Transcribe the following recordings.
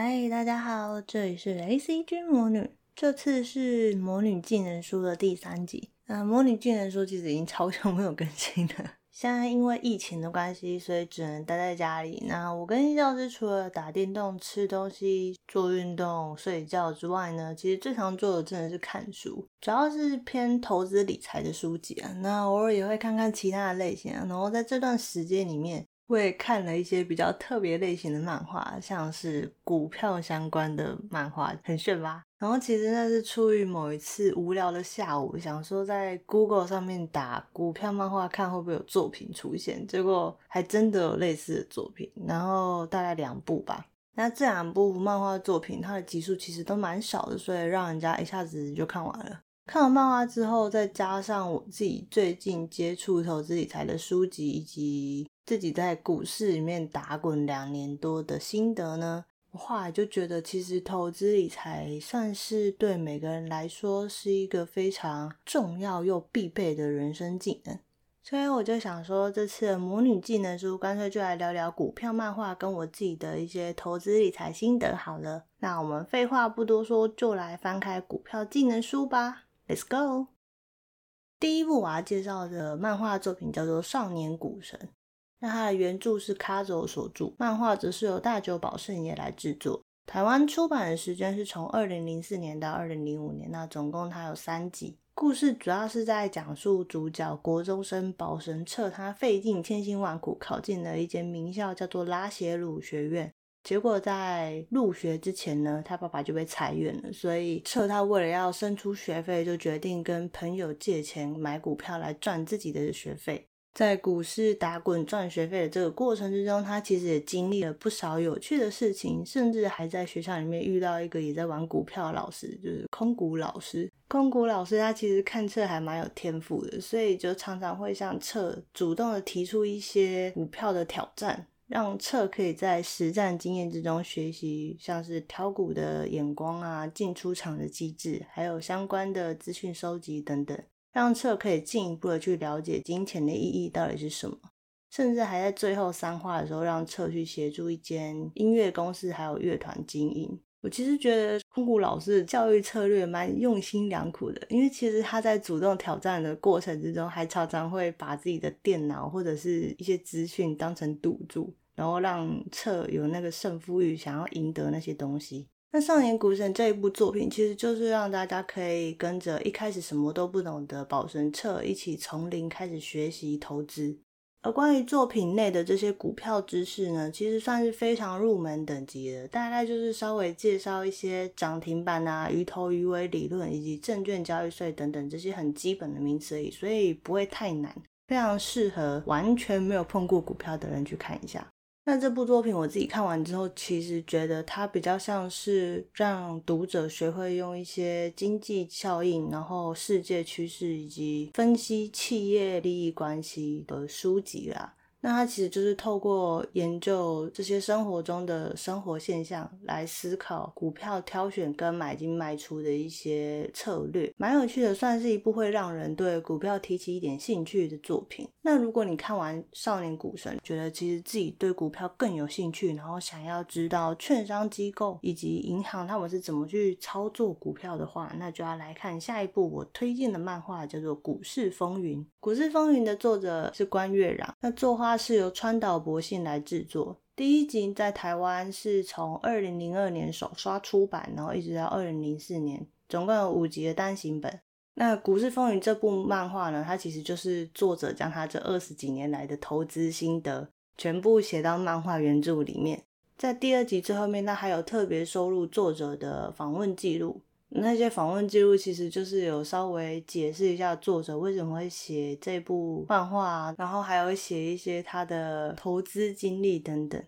嗨，大家好，这里是 ACG 魔女，这次是《魔女技能书》的第三集。那《魔女技能书》其实已经超久没有更新了，现在因为疫情的关系，所以只能待在家里。那我跟教师除了打电动、吃东西、做运动、睡觉之外呢，其实最常做的真的是看书，主要是偏投资理财的书籍啊。那偶尔也会看看其他的类型啊。然后在这段时间里面。我也看了一些比较特别类型的漫画，像是股票相关的漫画，很炫吧？然后其实那是出于某一次无聊的下午，想说在 Google 上面打股票漫画，看会不会有作品出现，结果还真的有类似的作品，然后大概两部吧。那这两部漫画作品，它的集数其实都蛮少的，所以让人家一下子就看完了。看完漫画之后，再加上我自己最近接触投资理财的书籍，以及自己在股市里面打滚两年多的心得呢，我后来就觉得，其实投资理财算是对每个人来说是一个非常重要又必备的人生技能。所以我就想说，这次的魔女技能书，干脆就来聊聊股票漫画跟我自己的一些投资理财心得好了。那我们废话不多说，就来翻开股票技能书吧。Let's go！第一部我要介绍的漫画作品叫做《少年股神》，那它的原著是咖走所著，漫画则是由大久保胜也来制作。台湾出版的时间是从二零零四年到二零零五年，那总共它有三集。故事主要是在讲述主角国中生保神彻，他费尽千辛万苦考进了一间名校，叫做拉血鲁学院。结果在入学之前呢，他爸爸就被裁员了，所以彻他为了要生出学费，就决定跟朋友借钱买股票来赚自己的学费。在股市打滚赚学费的这个过程之中，他其实也经历了不少有趣的事情，甚至还在学校里面遇到一个也在玩股票的老师，就是空股老师。空股老师他其实看彻还蛮有天赋的，所以就常常会向彻主动的提出一些股票的挑战。让彻可以在实战经验之中学习，像是挑股的眼光啊、进出场的机制，还有相关的资讯收集等等，让彻可以进一步的去了解金钱的意义到底是什么。甚至还在最后三话的时候，让彻去协助一间音乐公司还有乐团经营。我其实觉得空谷老师的教育策略蛮用心良苦的，因为其实他在主动挑战的过程之中，还常常会把自己的电脑或者是一些资讯当成赌注，然后让彻有那个胜负欲，想要赢得那些东西。那《少年股神》这一部作品，其实就是让大家可以跟着一开始什么都不懂的保神彻一起从零开始学习投资。而关于作品内的这些股票知识呢，其实算是非常入门等级的，大概就是稍微介绍一些涨停板啊、鱼头鱼尾理论以及证券交易税等等这些很基本的名词而已，所以不会太难，非常适合完全没有碰过股票的人去看一下。那这部作品我自己看完之后，其实觉得它比较像是让读者学会用一些经济效应，然后世界趋势以及分析企业利益关系的书籍啦。那他其实就是透过研究这些生活中的生活现象来思考股票挑选跟买进卖出的一些策略，蛮有趣的，算是一部会让人对股票提起一点兴趣的作品。那如果你看完《少年股神》，觉得其实自己对股票更有兴趣，然后想要知道券商机构以及银行他们是怎么去操作股票的话，那就要来看下一部我推荐的漫画，叫做《股市风云》。《股市风云》的作者是关月壤，那作画。它是由川岛博信来制作。第一集在台湾是从二零零二年首刷出版，然后一直到二零零四年，总共有五集的单行本。那《股市风云》这部漫画呢，它其实就是作者将他这二十几年来的投资心得全部写到漫画原著里面。在第二集最后面，它还有特别收录作者的访问记录。那些访问记录其实就是有稍微解释一下作者为什么会写这部漫画，然后还有写一些他的投资经历等等。《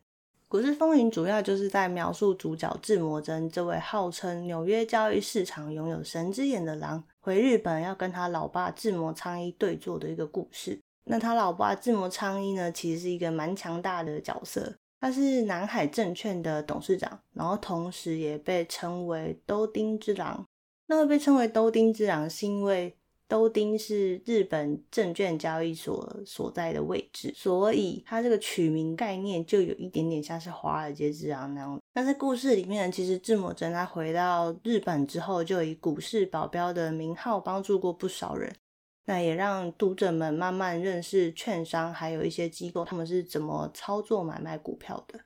股市风云》主要就是在描述主角志摩真这位号称纽约交易市场拥有神之眼的狼，回日本要跟他老爸志摩苍一对坐的一个故事。那他老爸志摩苍一呢，其实是一个蛮强大的角色。他是南海证券的董事长，然后同时也被称为兜丁之狼。那会被称为兜丁之狼，是因为兜丁是日本证券交易所所在的位置，所以它这个取名概念就有一点点像是华尔街之狼那样。那在故事里面，其实志摩真他回到日本之后，就以股市保镖的名号帮助过不少人。那也让读者们慢慢认识券商，还有一些机构他们是怎么操作买卖股票的。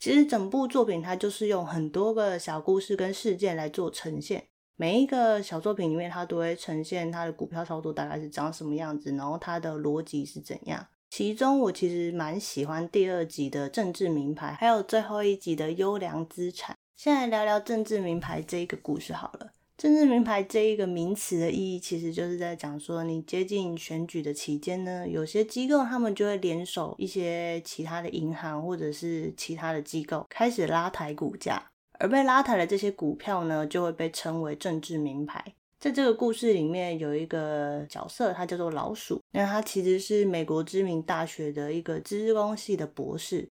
其实整部作品它就是用很多个小故事跟事件来做呈现，每一个小作品里面它都会呈现它的股票操作大概是长什么样子，然后它的逻辑是怎样。其中我其实蛮喜欢第二集的政治名牌，还有最后一集的优良资产。先来聊聊政治名牌这一个故事好了。政治名牌这一个名词的意义，其实就是在讲说，你接近选举的期间呢，有些机构他们就会联手一些其他的银行或者是其他的机构，开始拉抬股价，而被拉抬的这些股票呢，就会被称为政治名牌。在这个故事里面，有一个角色，他叫做老鼠，那他其实是美国知名大学的一个资工系的博士。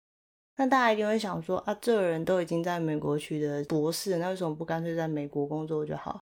那大家一定会想说啊，这个人都已经在美国取得博士，那为什么不干脆在美国工作就好？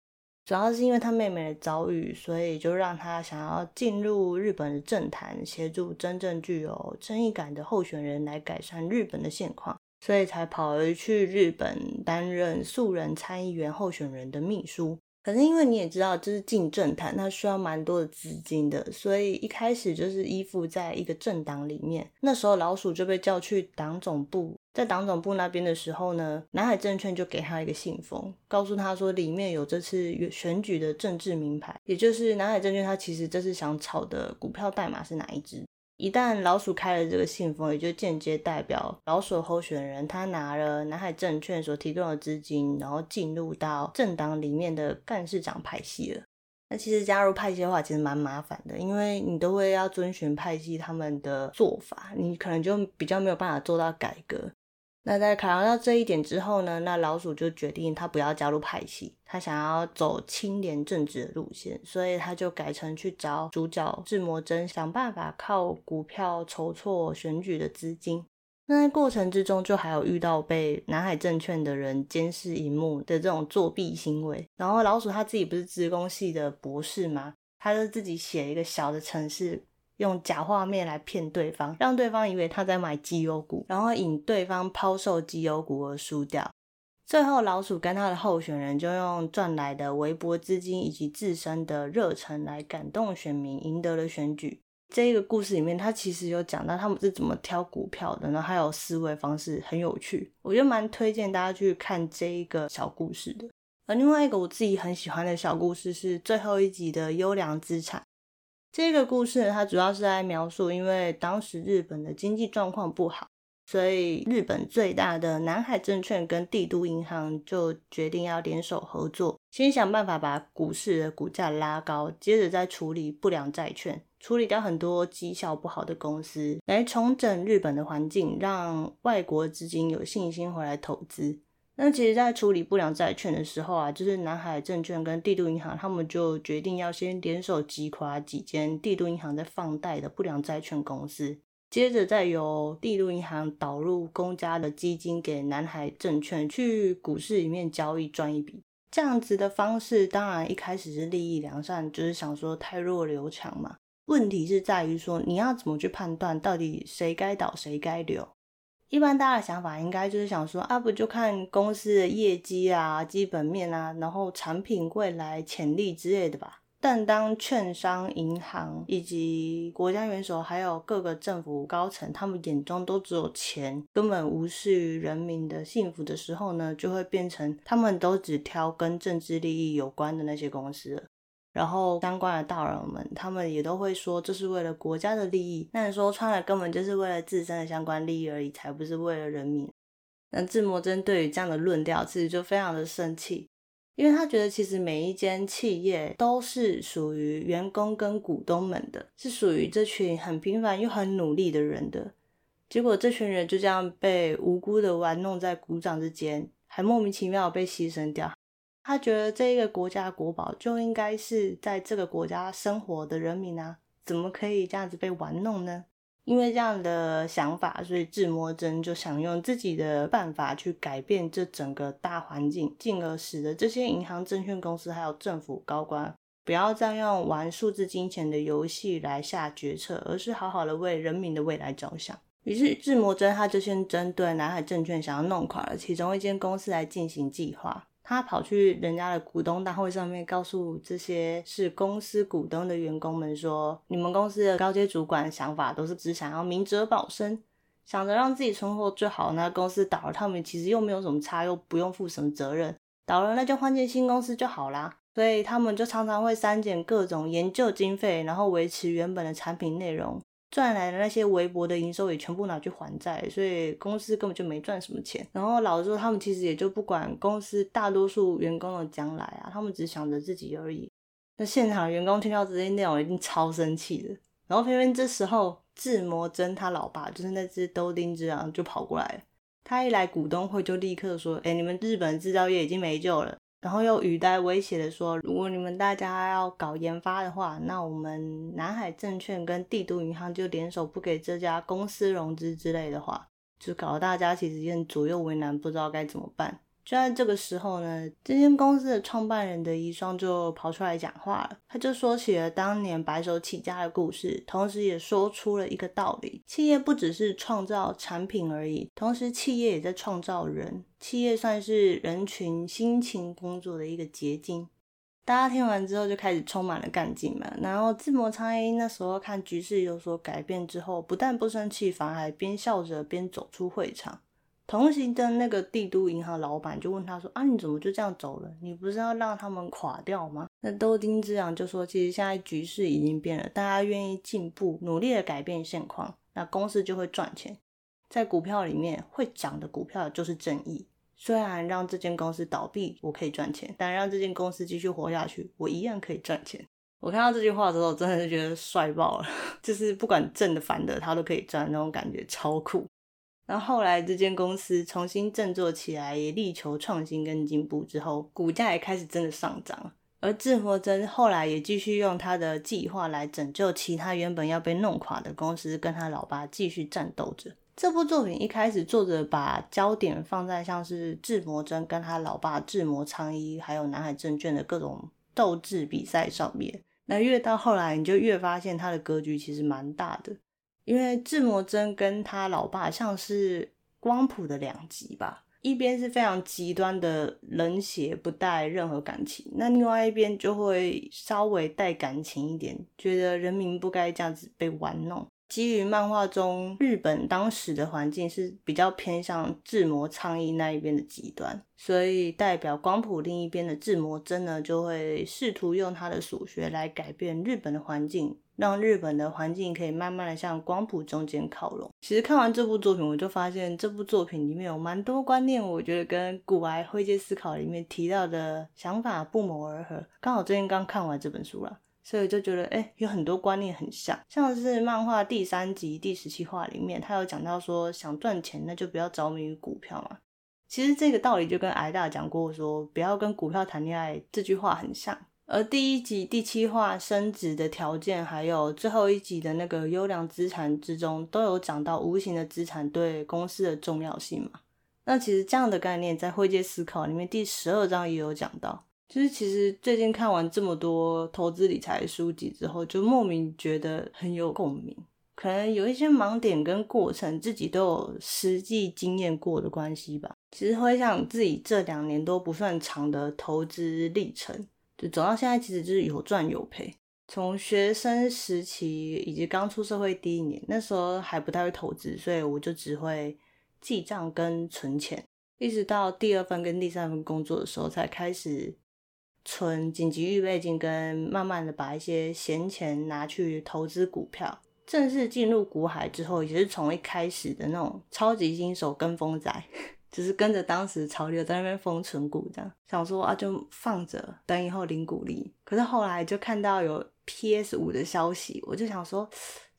主要是因为他妹妹的遭遇，所以就让他想要进入日本的政坛，协助真正具有正义感的候选人来改善日本的现况，所以才跑回去日本担任素人参议员候选人的秘书。可是因为你也知道，就是进政坛，它需要蛮多的资金的，所以一开始就是依附在一个政党里面。那时候老鼠就被叫去党总部，在党总部那边的时候呢，南海证券就给他一个信封，告诉他说里面有这次选举的政治名牌，也就是南海证券，他其实这次想炒的股票代码是哪一支。一旦老鼠开了这个信封，也就间接代表老鼠候选人他拿了南海证券所提供的资金，然后进入到政党里面的干事长派系了。那其实加入派系的话，其实蛮麻烦的，因为你都会要遵循派系他们的做法，你可能就比较没有办法做到改革。那在考量到这一点之后呢，那老鼠就决定他不要加入派系，他想要走清廉正直的路线，所以他就改成去找主角志摩真，想办法靠股票筹措选举的资金。那在过程之中，就还有遇到被南海证券的人监视荧幕的这种作弊行为。然后老鼠他自己不是资工系的博士吗？他就自己写一个小的程式。用假画面来骗对方，让对方以为他在买绩优股，然后引对方抛售绩优股而输掉。最后，老鼠跟他的候选人就用赚来的微薄资金以及自身的热忱来感动选民，赢得了选举。这一个故事里面，他其实有讲到他们是怎么挑股票的，然后还有思维方式很有趣，我觉得蛮推荐大家去看这一个小故事的。而另外一个我自己很喜欢的小故事是最后一集的优良资产。这个故事，它主要是在描述，因为当时日本的经济状况不好，所以日本最大的南海证券跟帝都银行就决定要联手合作，先想办法把股市的股价拉高，接着再处理不良债券，处理掉很多绩效不好的公司，来重整日本的环境，让外国资金有信心回来投资。那其实，在处理不良债券的时候啊，就是南海证券跟帝都银行，他们就决定要先联手击垮几间帝都银行在放贷的不良债券公司，接着再由帝都银行导入公家的基金给南海证券去股市里面交易赚一笔。这样子的方式，当然一开始是利益良善，就是想说太弱留强嘛。问题是在于说，你要怎么去判断到底谁该倒谁该留？一般大家的想法应该就是想说啊，不就看公司的业绩啊、基本面啊，然后产品未来潜力之类的吧。但当券商、银行以及国家元首，还有各个政府高层，他们眼中都只有钱，根本无视于人民的幸福的时候呢，就会变成他们都只挑跟政治利益有关的那些公司。然后相关的大佬们，他们也都会说，这是为了国家的利益。那你说穿了，根本就是为了自身的相关利益而已，才不是为了人民。那志摩真对于这样的论调，其实就非常的生气，因为他觉得其实每一间企业都是属于员工跟股东们的，是属于这群很平凡又很努力的人的。结果这群人就这样被无辜的玩弄在股掌之间，还莫名其妙被牺牲掉。他觉得这一个国家国宝就应该是在这个国家生活的人民啊，怎么可以这样子被玩弄呢？因为这样的想法，所以志摩真就想用自己的办法去改变这整个大环境，进而使得这些银行、证券公司还有政府高官不要再用玩数字金钱的游戏来下决策，而是好好的为人民的未来着想。于是志摩真他就先针对南海证券想要弄垮了其中一间公司来进行计划。他跑去人家的股东大会上面，告诉这些是公司股东的员工们说：“你们公司的高阶主管想法都是只想要明哲保身。”想着让自己存活最好，那公司倒了，他们其实又没有什么差，又不用负什么责任，倒了那就换间新公司就好啦。所以他们就常常会删减各种研究经费，然后维持原本的产品内容，赚来的那些微薄的营收也全部拿去还债，所以公司根本就没赚什么钱。然后老实说，他们其实也就不管公司大多数员工的将来啊，他们只想着自己而已。那现场员工听到这些内容，一定超生气的。然后偏偏这时候。志摩真他老爸就是那只兜丁之狼就跑过来了，他一来股东会就立刻说：“哎、你们日本制造业已经没救了。”然后又语带威胁的说：“如果你们大家要搞研发的话，那我们南海证券跟帝都银行就联手不给这家公司融资之类的话，就搞得大家其实有点左右为难，不知道该怎么办。”就在这个时候呢，这间公司的创办人的遗孀就跑出来讲话了。他就说起了当年白手起家的故事，同时也说出了一个道理：企业不只是创造产品而已，同时企业也在创造人。企业算是人群辛勤工作的一个结晶。大家听完之后就开始充满了干劲嘛。然后自摩苍一那时候看局势有所改变之后，不但不生气，反而还边笑着边走出会场。同行的那个帝都银行老板就问他说：“啊，你怎么就这样走了？你不是要让他们垮掉吗？”那兜丁之朗就说：“其实现在局势已经变了，大家愿意进步，努力的改变现况，那公司就会赚钱。在股票里面会涨的股票就是正义。虽然让这间公司倒闭我可以赚钱，但让这间公司继续活下去，我一样可以赚钱。”我看到这句话的时候，真的是觉得帅爆了，就是不管正的反的，他都可以赚，那种感觉超酷。然后后来这间公司重新振作起来，也力求创新跟进步之后，股价也开始真的上涨。而志摩真后来也继续用他的计划来拯救其他原本要被弄垮的公司，跟他老爸继续战斗着。这部作品一开始作者把焦点放在像是志摩真跟他老爸志摩苍一，还有南海证券的各种斗智比赛上面。那越到后来，你就越发现他的格局其实蛮大的。因为志摩真跟他老爸像是光谱的两极吧，一边是非常极端的冷血，不带任何感情，那另外一边就会稍微带感情一点，觉得人民不该这样子被玩弄。基于漫画中日本当时的环境是比较偏向志摩倡议那一边的极端，所以代表光谱另一边的志摩真呢，就会试图用他的所学来改变日本的环境。让日本的环境可以慢慢的向光谱中间靠拢。其实看完这部作品，我就发现这部作品里面有蛮多观念，我觉得跟股癌灰阶思考里面提到的想法不谋而合。刚好最近刚看完这本书了，所以就觉得哎，有很多观念很像。像是漫画第三集第十七话里面，他有讲到说，想赚钱那就不要着迷于股票嘛。其实这个道理就跟癌大讲过说不要跟股票谈恋爱这句话很像。而第一集第七话升值的条件，还有最后一集的那个优良资产之中，都有讲到无形的资产对公司的重要性嘛。那其实这样的概念在灰阶思考里面第十二章也有讲到。就是其实最近看完这么多投资理财书籍之后，就莫名觉得很有共鸣。可能有一些盲点跟过程自己都有实际经验过的关系吧。其实回想自己这两年都不算长的投资历程。就走到现在，其实就是有赚有赔。从学生时期以及刚出社会第一年，那时候还不太会投资，所以我就只会记账跟存钱。一直到第二份跟第三份工作的时候，才开始存紧急预备金，跟慢慢的把一些闲钱拿去投资股票。正式进入股海之后，也是从一开始的那种超级新手跟风仔。只是跟着当时潮流在那边封存股，这样想说啊，就放着等以后领股利。可是后来就看到有 PS 五的消息，我就想说，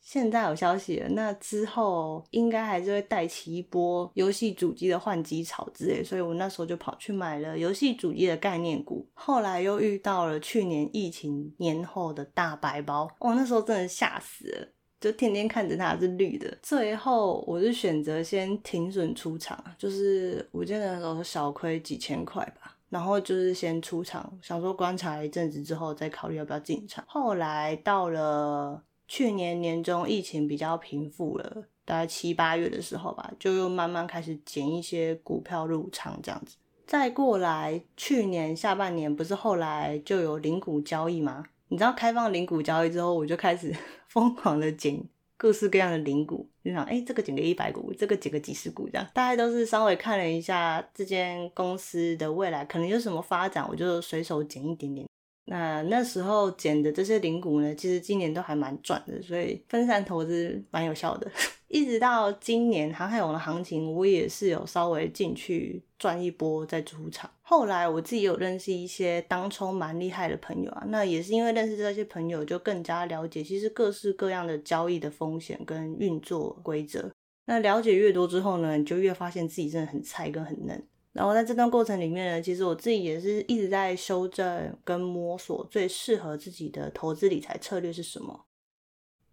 现在有消息了，那之后应该还是会带起一波游戏主机的换机潮之类。所以我那时候就跑去买了游戏主机的概念股。后来又遇到了去年疫情年后的大白包，哦，那时候真的吓死了。就天天看着它是绿的，最后我是选择先停损出场，就是我记得那时候小亏几千块吧，然后就是先出场，想说观察一阵子之后再考虑要不要进场。后来到了去年年中，疫情比较平复了，大概七八月的时候吧，就又慢慢开始捡一些股票入场这样子。再过来，去年下半年不是后来就有零股交易吗？你知道开放零股交易之后，我就开始 疯狂的捡。各式各样的零股，就想，哎、这个捡个一百股，这个捡个几十股，这样，大概都是稍微看了一下这间公司的未来可能有什么发展，我就随手捡一点点。那那时候捡的这些零股呢，其实今年都还蛮赚的，所以分散投资蛮有效的。一直到今年航海王的行情，我也是有稍微进去赚一波再出场。后来我自己有认识一些当冲蛮厉害的朋友啊，那也是因为认识这些朋友，就更加了解其实各式各样的交易的风险跟运作规则。那了解越多之后呢，你就越发现自己真的很菜跟很嫩。然后在这段过程里面呢，其实我自己也是一直在修正跟摸索最适合自己的投资理财策略是什么。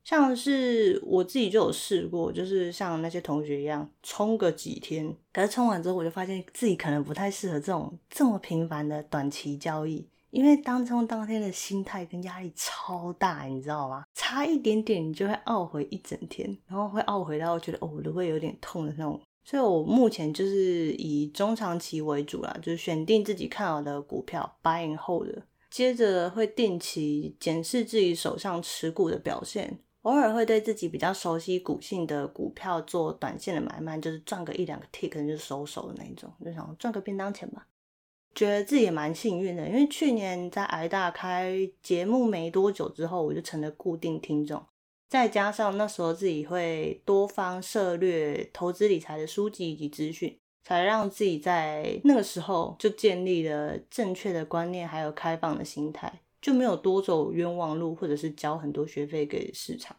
像是我自己就有试过，就是像那些同学一样冲个几天，可是冲完之后我就发现自己可能不太适合这种这么频繁的短期交易，因为当冲当天的心态跟压力超大，你知道吗？差一点点你就会懊悔一整天，然后会懊悔到觉得哦，我都会有点痛的那种。所以我目前就是以中长期为主啦，就是选定自己看好的股票，buy and hold，接着会定期检视自己手上持股的表现。偶尔会对自己比较熟悉股性的股票做短线的买卖，就是赚个一两个 tick 就收手的那一种，就想赚个便当钱吧。觉得自己也蛮幸运的，因为去年在癌大开节目没多久之后，我就成了固定听众，再加上那时候自己会多方涉猎投资理财的书籍以及资讯，才让自己在那个时候就建立了正确的观念，还有开放的心态。就没有多走冤枉路，或者是交很多学费给市场，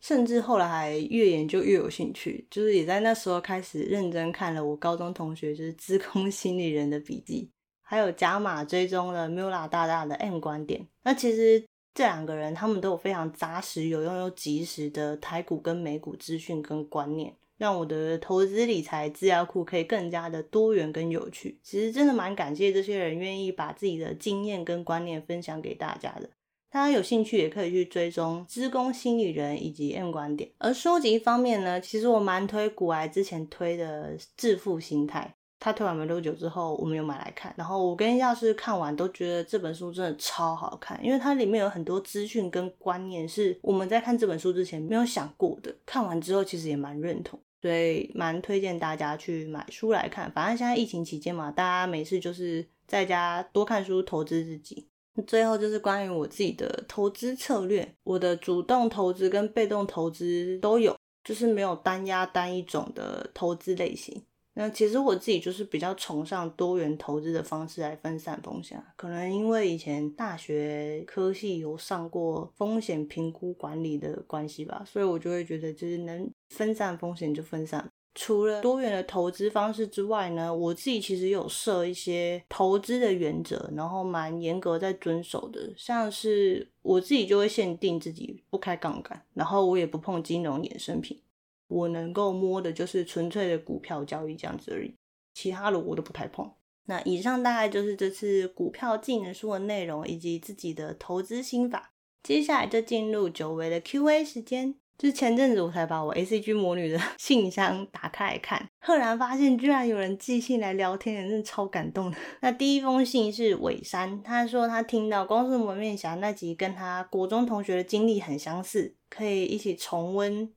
甚至后来还越研究越有兴趣，就是也在那时候开始认真看了我高中同学就是资空心理人的笔记，还有加码追踪了 Mula 大大的 M 观点。那其实这两个人他们都有非常扎实、有用又及时的台股跟美股资讯跟观念。让我的投资理财资料库可以更加的多元跟有趣。其实真的蛮感谢这些人愿意把自己的经验跟观念分享给大家的。大家有兴趣也可以去追踪资工心理人以及 M 观点。而书籍方面呢，其实我蛮推股癌之前推的《致富心态》，他推完没多久之后，我们有买来看。然后我跟药师看完都觉得这本书真的超好看，因为它里面有很多资讯跟观念是我们在看这本书之前没有想过的。看完之后其实也蛮认同。所以蛮推荐大家去买书来看，反正现在疫情期间嘛，大家没事就是在家多看书，投资自己。最后就是关于我自己的投资策略，我的主动投资跟被动投资都有，就是没有单押单一种的投资类型。那其实我自己就是比较崇尚多元投资的方式来分散风险，可能因为以前大学科系有上过风险评估管理的关系吧，所以我就会觉得就是能分散风险就分散。除了多元的投资方式之外呢，我自己其实有设一些投资的原则，然后蛮严格在遵守的，像是我自己就会限定自己不开杠杆，然后我也不碰金融衍生品。我能够摸的就是纯粹的股票交易这样子而已，其他的我都不太碰。那以上大概就是这次股票技能书的内容以及自己的投资心法。接下来就进入久违的 Q&A 时间，就是前阵子我才把我 ACG 魔女的 信箱打开来看，赫然发现居然有人寄信来聊天，真的超感动的。那第一封信是尾山，他说他听到《光速蒙面侠》那集跟他国中同学的经历很相似，可以一起重温。《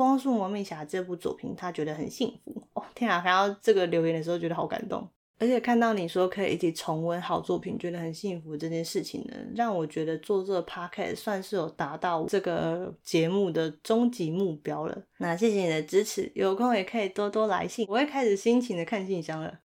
光速蒙面侠》这部作品，他觉得很幸福哦！天啊，看到这个留言的时候，觉得好感动。而且看到你说可以一起重温好作品，觉得很幸福这件事情呢，让我觉得做这个 p o c a s t 算是有达到这个节目的终极目标了。那谢谢你的支持，有空也可以多多来信，我会开始辛勤的看信箱了。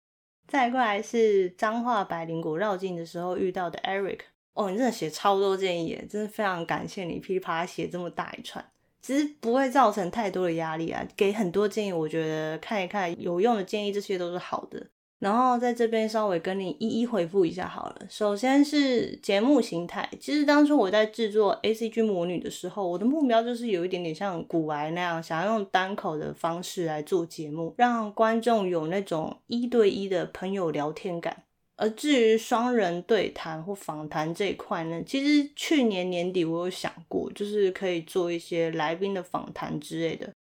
再过来是彰化百灵果绕境的时候遇到的 Eric，哦，你真的写超多建议耶，真的非常感谢你噼里啪啦写这么大一串。其实不会造成太多的压力啊，给很多建议，我觉得看一看有用的建议，这些都是好的。然后在这边稍微跟你一一回复一下好了。首先是节目形态，其实当初我在制作 ACG 魔女的时候，我的目标就是有一点点像古玩那样，想要用单口的方式来做节目，让观众有那种一对一的朋友聊天感。而至于双人对谈或访谈这一块呢，其实去年年底我有想过，就是可以做一些来宾的访谈之类的。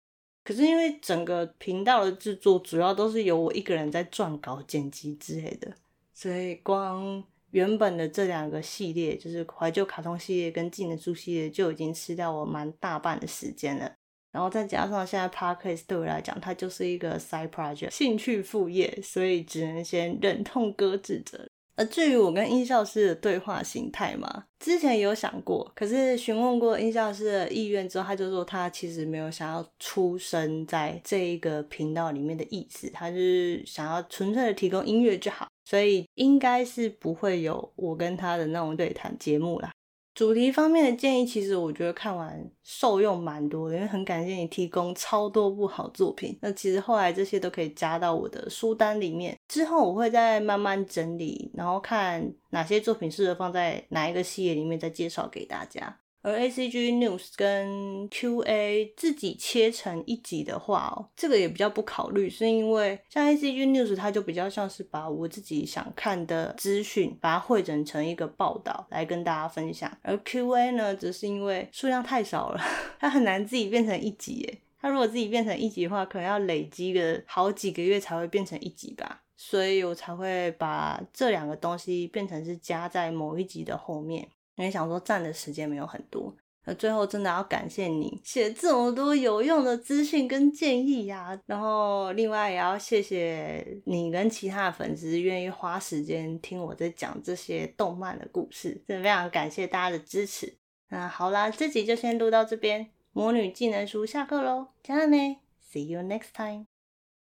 可是因为整个频道的制作主要都是由我一个人在撰稿、剪辑之类的，所以光原本的这两个系列，就是怀旧卡通系列跟技能书系列，就已经吃掉我蛮大半的时间了。然后再加上现在 Podcast 对我来讲，它就是一个 side project 兴趣副业，所以只能先忍痛搁置着。而至于我跟音效师的对话形态嘛，之前有想过，可是询问过音效师的意愿之后，他就说他其实没有想要出生在这一个频道里面的意思，他是想要纯粹的提供音乐就好，所以应该是不会有我跟他的那种对谈节目啦。主题方面的建议，其实我觉得看完受用蛮多的，因为很感谢你提供超多部好作品。那其实后来这些都可以加到我的书单里面，之后我会再慢慢整理，然后看哪些作品适合放在哪一个系列里面，再介绍给大家。而 ACG News 跟 QA 自己切成一集的话哦，这个也比较不考虑，是因为像 ACG News 它就比较像是把我自己想看的资讯，把它汇整成一个报道来跟大家分享。而 QA 呢，则是因为数量太少了，它很难自己变成一集耶。它如果自己变成一集的话，可能要累积个好几个月才会变成一集吧。所以我才会把这两个东西变成是加在某一集的后面。因为想说站的时间没有很多，那最后真的要感谢你写这么多有用的资讯跟建议呀，然后另外也要谢谢你跟其他的粉丝愿意花时间听我在讲这些动漫的故事，真的非常感谢大家的支持。那好啦，这集就先录到这边，魔女技能书下课喽，加了没？See you next time。